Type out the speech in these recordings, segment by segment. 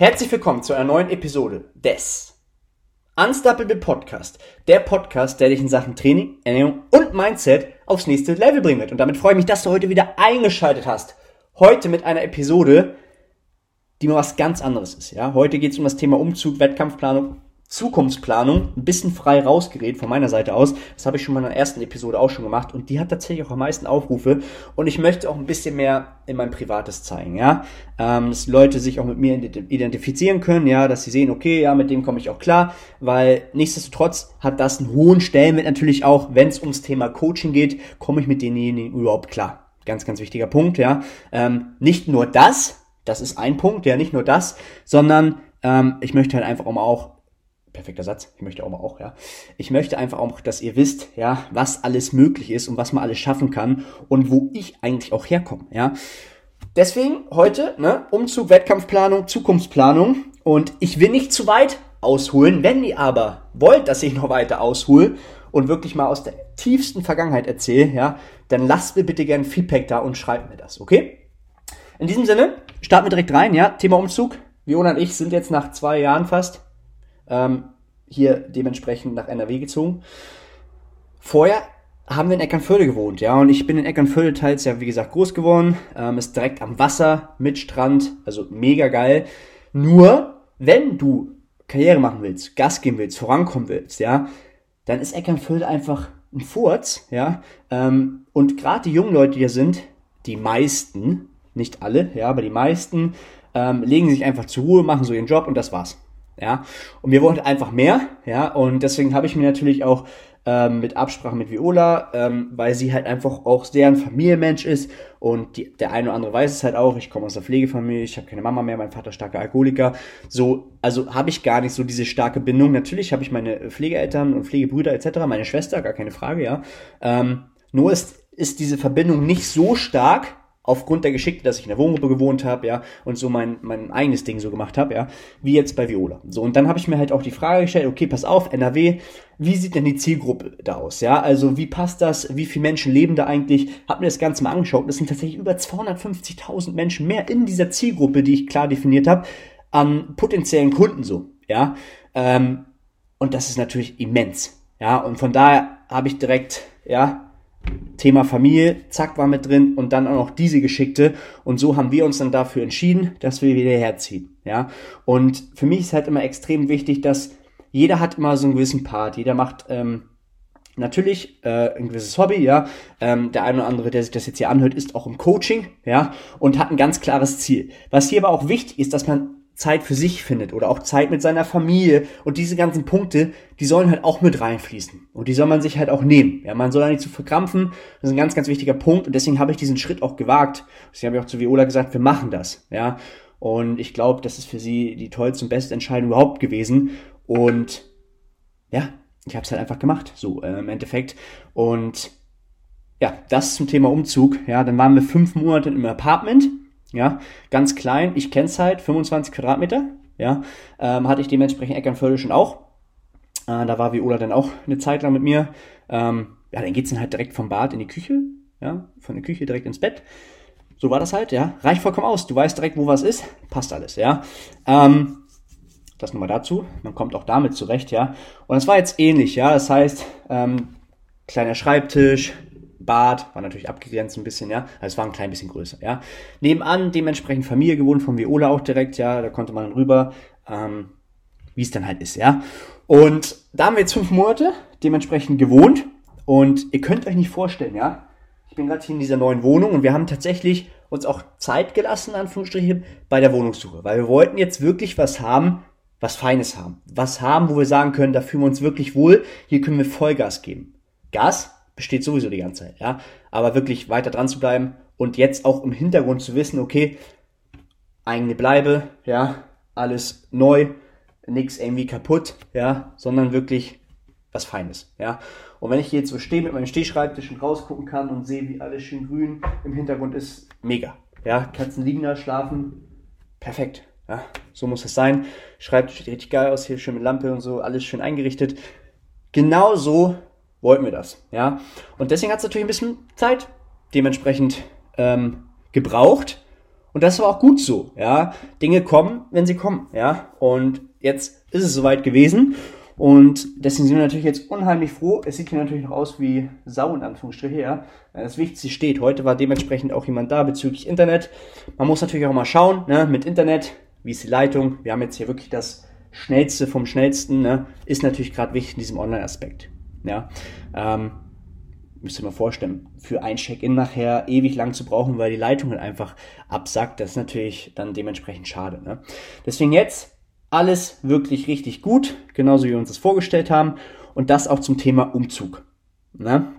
Herzlich willkommen zu einer neuen Episode des Unstoppable Podcast. Der Podcast, der dich in Sachen Training, Ernährung und Mindset aufs nächste Level bringen wird. Und damit freue ich mich, dass du heute wieder eingeschaltet hast. Heute mit einer Episode, die mal was ganz anderes ist. Ja, heute geht es um das Thema Umzug, Wettkampfplanung Zukunftsplanung ein bisschen frei rausgeredet von meiner Seite aus. Das habe ich schon mal in der ersten Episode auch schon gemacht und die hat tatsächlich auch am meisten Aufrufe und ich möchte auch ein bisschen mehr in mein Privates zeigen, ja, ähm, dass Leute sich auch mit mir identifizieren können, ja, dass sie sehen, okay, ja, mit dem komme ich auch klar, weil nichtsdestotrotz hat das einen hohen Stellenwert natürlich auch, wenn es ums Thema Coaching geht, komme ich mit denjenigen überhaupt klar. Ganz, ganz wichtiger Punkt, ja. Ähm, nicht nur das, das ist ein Punkt, ja, nicht nur das, sondern ähm, ich möchte halt einfach auch perfekter Satz, ich möchte auch mal auch, ja. Ich möchte einfach auch, dass ihr wisst, ja, was alles möglich ist und was man alles schaffen kann und wo ich eigentlich auch herkomme, ja. Deswegen heute, ne, Umzug, Wettkampfplanung, Zukunftsplanung und ich will nicht zu weit ausholen. Wenn ihr aber wollt, dass ich noch weiter aushole und wirklich mal aus der tiefsten Vergangenheit erzähle, ja, dann lasst mir bitte gerne Feedback da und schreibt mir das, okay? In diesem Sinne, starten wir direkt rein, ja, Thema Umzug. Viola und ich sind jetzt nach zwei Jahren fast ähm, hier dementsprechend nach NRW gezogen. Vorher haben wir in Eckernförde gewohnt, ja, und ich bin in Eckernförde teils ja, wie gesagt, groß geworden, ähm, ist direkt am Wasser, mit Strand, also mega geil. Nur, wenn du Karriere machen willst, Gas geben willst, vorankommen willst, ja, dann ist Eckernförde einfach ein Furz, ja, ähm, und gerade die jungen Leute, die hier sind, die meisten, nicht alle, ja, aber die meisten, ähm, legen sich einfach zur Ruhe, machen so ihren Job und das war's ja. Und wir wollten einfach mehr, ja. Und deswegen habe ich mir natürlich auch ähm, mit Absprache mit Viola, ähm, weil sie halt einfach auch sehr ein Familienmensch ist und die, der eine oder andere weiß es halt auch. Ich komme aus der Pflegefamilie, ich habe keine Mama mehr, mein Vater starker Alkoholiker. So, also habe ich gar nicht so diese starke Bindung. Natürlich habe ich meine Pflegeeltern und Pflegebrüder etc., meine Schwester, gar keine Frage, ja. Ähm, nur ist ist diese Verbindung nicht so stark, aufgrund der Geschichte, dass ich in der Wohngruppe gewohnt habe, ja, und so mein, mein eigenes Ding so gemacht habe, ja, wie jetzt bei Viola. So, und dann habe ich mir halt auch die Frage gestellt, okay, pass auf, NRW, wie sieht denn die Zielgruppe da aus, ja, also wie passt das, wie viele Menschen leben da eigentlich, hab mir das Ganze mal angeschaut, das sind tatsächlich über 250.000 Menschen mehr in dieser Zielgruppe, die ich klar definiert habe, an potenziellen Kunden so, ja, ähm, und das ist natürlich immens, ja, und von daher habe ich direkt, ja, Thema Familie, zack, war mit drin und dann auch noch diese Geschichte. Und so haben wir uns dann dafür entschieden, dass wir wieder herziehen. Ja. Und für mich ist halt immer extrem wichtig, dass jeder hat immer so einen gewissen Part. Jeder macht ähm, natürlich äh, ein gewisses Hobby, ja. Ähm, der eine oder andere, der sich das jetzt hier anhört, ist auch im Coaching, ja, und hat ein ganz klares Ziel. Was hier aber auch wichtig ist, dass man Zeit für sich findet oder auch Zeit mit seiner Familie und diese ganzen Punkte, die sollen halt auch mit reinfließen und die soll man sich halt auch nehmen. Ja, man soll da nicht zu verkrampfen. Das ist ein ganz, ganz wichtiger Punkt und deswegen habe ich diesen Schritt auch gewagt. Deswegen habe ich auch zu Viola gesagt, wir machen das. Ja, und ich glaube, das ist für sie die tollste und beste Entscheidung überhaupt gewesen und ja, ich habe es halt einfach gemacht, so äh, im Endeffekt und ja, das zum Thema Umzug. Ja, dann waren wir fünf Monate im Apartment ja, ganz klein. Ich kenne es halt, 25 Quadratmeter. Ja, ähm, hatte ich dementsprechend Eckernförde schon auch. Äh, da war Viola dann auch eine Zeit lang mit mir. Ähm, ja, dann geht's dann halt direkt vom Bad in die Küche. Ja, von der Küche direkt ins Bett. So war das halt, ja. Reicht vollkommen aus. Du weißt direkt, wo was ist. Passt alles, ja. Ähm, das nochmal dazu. Man kommt auch damit zurecht, ja. Und es war jetzt ähnlich, ja. Das heißt, ähm, kleiner Schreibtisch, Bad, war natürlich abgegrenzt ein bisschen, ja. Also es war ein klein bisschen größer, ja. Nebenan dementsprechend Familie gewohnt, von Viola auch direkt, ja. Da konnte man rüber, ähm, wie es dann halt ist, ja. Und da haben wir jetzt fünf Monate dementsprechend gewohnt. Und ihr könnt euch nicht vorstellen, ja. Ich bin gerade hier in dieser neuen Wohnung und wir haben tatsächlich uns auch Zeit gelassen, Anführungsstrichen, bei der Wohnungssuche. Weil wir wollten jetzt wirklich was haben, was Feines haben. Was haben, wo wir sagen können, da fühlen wir uns wirklich wohl, hier können wir Vollgas geben. Gas besteht sowieso die ganze Zeit, ja. Aber wirklich weiter dran zu bleiben und jetzt auch im Hintergrund zu wissen, okay, eigene Bleibe, ja, alles neu, nichts irgendwie kaputt, ja, sondern wirklich was Feines, ja. Und wenn ich hier jetzt so stehe mit meinem Stehschreibtisch und rausgucken kann und sehe, wie alles schön grün im Hintergrund ist, mega, ja. Katzen liegen da, schlafen, perfekt, ja. So muss es sein. Schreibtisch sieht richtig geil aus, hier schön mit Lampe und so, alles schön eingerichtet. Genau so wollten wir das, ja. Und deswegen hat es natürlich ein bisschen Zeit dementsprechend ähm, gebraucht. Und das war auch gut so, ja. Dinge kommen, wenn sie kommen, ja. Und jetzt ist es soweit gewesen. Und deswegen sind wir natürlich jetzt unheimlich froh. Es sieht hier natürlich noch aus wie Sau in Anführungsstriche, ja. Das Wichtigste steht. Heute war dementsprechend auch jemand da bezüglich Internet. Man muss natürlich auch mal schauen, ne, mit Internet, wie ist die Leitung. Wir haben jetzt hier wirklich das Schnellste vom Schnellsten, ne, ist natürlich gerade wichtig in diesem Online-Aspekt. Ja. Ähm, müsst ihr mal vorstellen, für ein Check-in nachher ewig lang zu brauchen, weil die Leitung halt einfach absackt, das ist natürlich dann dementsprechend schade. Ne? Deswegen jetzt alles wirklich richtig gut, genauso wie wir uns das vorgestellt haben. Und das auch zum Thema Umzug. Ne?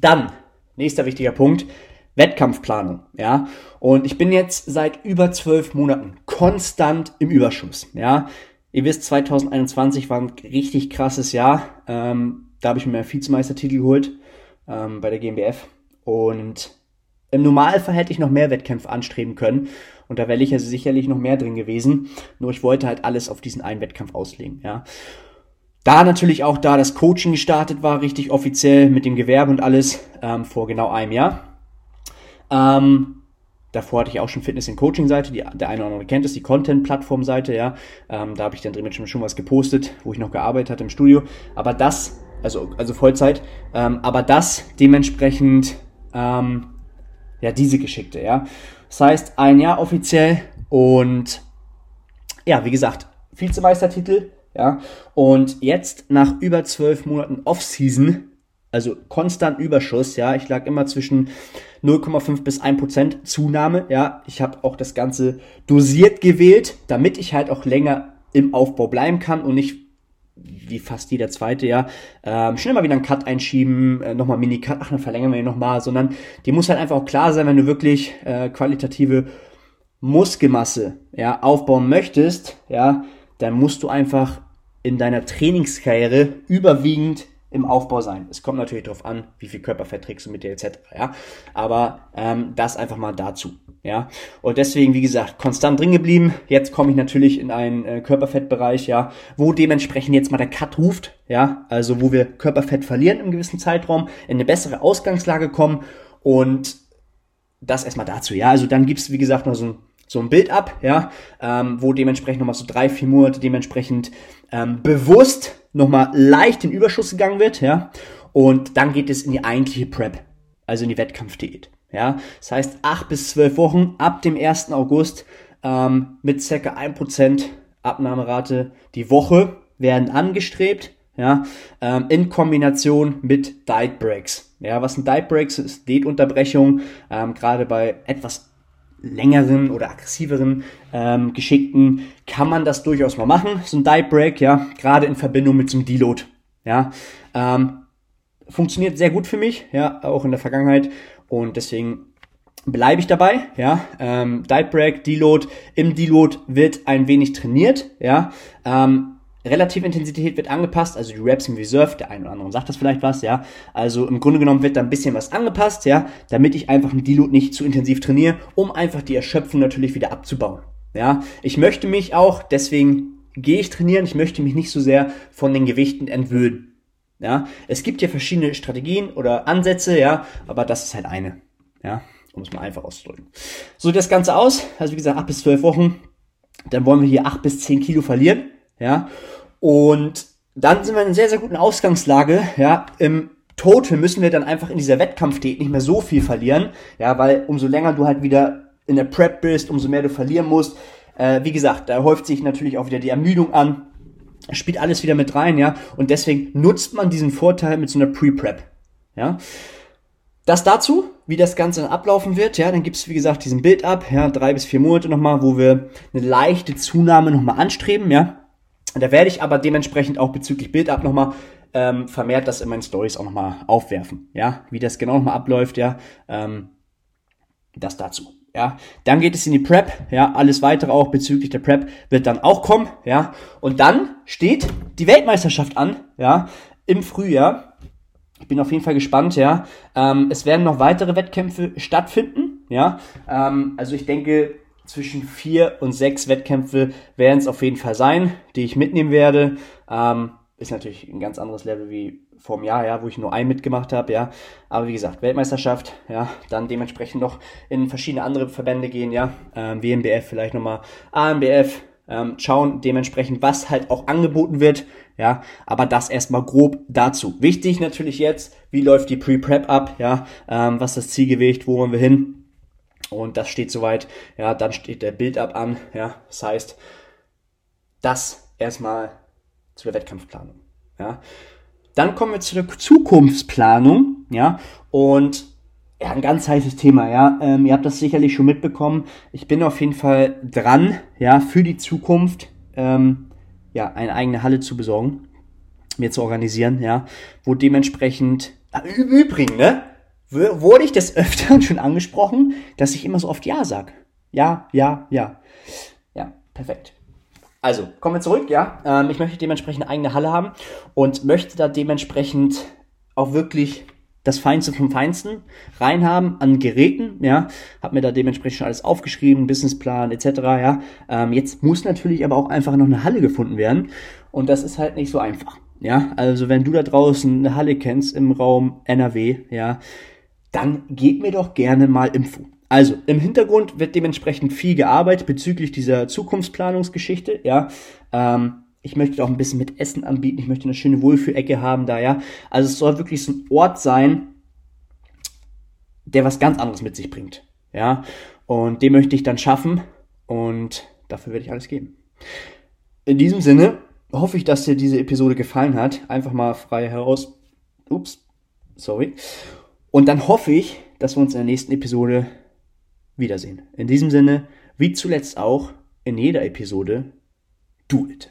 Dann, nächster wichtiger Punkt, Wettkampfplanung. Ja? Und ich bin jetzt seit über zwölf Monaten konstant im Überschuss. Ja? Ihr wisst, 2021 war ein richtig krasses Jahr. Ähm, da habe ich mir meinen Vizemeistertitel geholt ähm, bei der GmbF. Und im Normalfall hätte ich noch mehr Wettkämpfe anstreben können. Und da wäre ich also sicherlich noch mehr drin gewesen. Nur ich wollte halt alles auf diesen einen Wettkampf auslegen, ja. Da natürlich auch da das Coaching gestartet war, richtig offiziell mit dem Gewerbe und alles, ähm, vor genau einem Jahr. Ähm, davor hatte ich auch schon Fitness- und Coaching-Seite, die, der eine oder andere kennt es, die Content-Plattform-Seite, ja. Ähm, da habe ich dann drin schon was gepostet, wo ich noch gearbeitet hatte im Studio. Aber das, also, also Vollzeit, ähm, aber das dementsprechend, ähm, ja, diese Geschickte, ja. Das heißt, ein Jahr offiziell und ja, wie gesagt, Vizemeistertitel, ja. Und jetzt nach über zwölf Monaten Off-Season, also konstant Überschuss, ja, ich lag immer zwischen 0,5 bis 1 Prozent Zunahme, ja. Ich habe auch das Ganze dosiert gewählt, damit ich halt auch länger im Aufbau bleiben kann und nicht wie fast jeder zweite, ja, ähm, schnell mal wieder einen Cut einschieben, äh, nochmal Mini-Cut, ach, dann verlängern wir ihn nochmal, sondern die muss halt einfach auch klar sein, wenn du wirklich äh, qualitative Muskelmasse, ja, aufbauen möchtest, ja, dann musst du einfach in deiner Trainingskarriere überwiegend im Aufbau sein. Es kommt natürlich darauf an, wie viel Körperfett trägst du mit dir etc. Ja, aber ähm, das einfach mal dazu. Ja, und deswegen wie gesagt konstant drin geblieben. Jetzt komme ich natürlich in einen äh, Körperfettbereich, ja, wo dementsprechend jetzt mal der Cut ruft. Ja, also wo wir Körperfett verlieren im gewissen Zeitraum, in eine bessere Ausgangslage kommen und das erstmal dazu. Ja, also dann gibt's wie gesagt noch so ein so ein Bild ab, ja, ähm, wo dementsprechend nochmal so drei, vier Monate dementsprechend ähm, bewusst nochmal leicht in Überschuss gegangen wird, ja, und dann geht es in die eigentliche Prep, also in die Wettkampfdiät, ja. Das heißt, acht bis zwölf Wochen ab dem 1. August ähm, mit circa ein Prozent Abnahmerate die Woche werden angestrebt, ja, ähm, in Kombination mit Diet Breaks. Ja, was sind Diet Breaks? Ist Diätunterbrechung, ähm, gerade bei etwas längeren oder aggressiveren ähm, Geschickten kann man das durchaus mal machen, so ein Dive Break, ja, gerade in Verbindung mit so einem Deload, ja, ähm, funktioniert sehr gut für mich, ja, auch in der Vergangenheit. Und deswegen bleibe ich dabei, ja, ähm, Dive Break, Deload, im Deload wird ein wenig trainiert, ja, ähm, Relative Intensität wird angepasst, also die Reps im Reserve, der eine oder andere sagt das vielleicht was, ja. Also im Grunde genommen wird da ein bisschen was angepasst, ja, damit ich einfach einen Deload nicht zu intensiv trainiere, um einfach die Erschöpfung natürlich wieder abzubauen. Ja, ich möchte mich auch, deswegen gehe ich trainieren, ich möchte mich nicht so sehr von den Gewichten entwöhnen. Ja, es gibt ja verschiedene Strategien oder Ansätze, ja, aber das ist halt eine, ja, um es mal einfach auszudrücken. So sieht das Ganze aus, also wie gesagt, acht bis zwölf Wochen, dann wollen wir hier acht bis zehn Kilo verlieren, ja, und dann sind wir in einer sehr, sehr guten Ausgangslage. Ja, im Total müssen wir dann einfach in dieser Wettkampfdiät nicht mehr so viel verlieren. Ja, weil umso länger du halt wieder in der Prep bist, umso mehr du verlieren musst. Äh, wie gesagt, da häuft sich natürlich auch wieder die Ermüdung an. Spielt alles wieder mit rein, ja. Und deswegen nutzt man diesen Vorteil mit so einer Pre-Prep. Ja. Das dazu, wie das Ganze dann ablaufen wird, ja, dann gibt es wie gesagt diesen Bild ab, ja, drei bis vier Monate nochmal, wo wir eine leichte Zunahme nochmal anstreben, ja, da werde ich aber dementsprechend auch bezüglich Build-Up nochmal ähm, vermehrt das in meinen Stories auch nochmal aufwerfen. Ja, wie das genau nochmal abläuft, ja, ähm, das dazu. Ja, dann geht es in die Prep, ja, alles weitere auch bezüglich der Prep wird dann auch kommen, ja, und dann steht die Weltmeisterschaft an, ja, im Frühjahr. Ich bin auf jeden Fall gespannt, ja. Ähm, es werden noch weitere Wettkämpfe stattfinden, ja. Ähm, also ich denke, zwischen vier und sechs Wettkämpfe werden es auf jeden Fall sein, die ich mitnehmen werde. Ähm, ist natürlich ein ganz anderes Level wie vom Jahr, ja, wo ich nur ein mitgemacht habe, ja. Aber wie gesagt, Weltmeisterschaft, ja, dann dementsprechend noch in verschiedene andere Verbände gehen, ja. Ähm, WMBF vielleicht nochmal, AMBF, ähm, schauen dementsprechend, was halt auch angeboten wird, ja. Aber das erstmal grob dazu. Wichtig natürlich jetzt, wie läuft die Pre-Prep ab, ja. Ähm, was ist das Zielgewicht, wo wollen wir hin? Und das steht soweit, ja, dann steht der Build-Up an, ja. Das heißt, das erstmal zu der Wettkampfplanung, ja. Dann kommen wir zu der Zukunftsplanung, ja, und ja, ein ganz heißes Thema, ja. Ähm, ihr habt das sicherlich schon mitbekommen. Ich bin auf jeden Fall dran, ja, für die Zukunft, ähm, ja, eine eigene Halle zu besorgen, mir zu organisieren, ja, wo dementsprechend, im Übrigen, ne, wurde ich des Öfteren schon angesprochen, dass ich immer so oft Ja sag. Ja, ja, ja. Ja, perfekt. Also, kommen wir zurück, ja. Ähm, ich möchte dementsprechend eine eigene Halle haben und möchte da dementsprechend auch wirklich das Feinste vom Feinsten reinhaben an Geräten, ja, Hab mir da dementsprechend schon alles aufgeschrieben, Businessplan etc., ja. Ähm, jetzt muss natürlich aber auch einfach noch eine Halle gefunden werden und das ist halt nicht so einfach, ja. Also wenn du da draußen eine Halle kennst im Raum NRW, ja, dann gib mir doch gerne mal Info. Also, im Hintergrund wird dementsprechend viel gearbeitet bezüglich dieser Zukunftsplanungsgeschichte, ja. Ähm, ich möchte auch ein bisschen mit Essen anbieten, ich möchte eine schöne Wohlfühlecke haben da, ja. Also es soll wirklich so ein Ort sein, der was ganz anderes mit sich bringt, ja. Und den möchte ich dann schaffen und dafür werde ich alles geben. In diesem Sinne hoffe ich, dass dir diese Episode gefallen hat. Einfach mal frei heraus. Ups, sorry. Und dann hoffe ich, dass wir uns in der nächsten Episode wiedersehen. In diesem Sinne, wie zuletzt auch in jeder Episode, do it.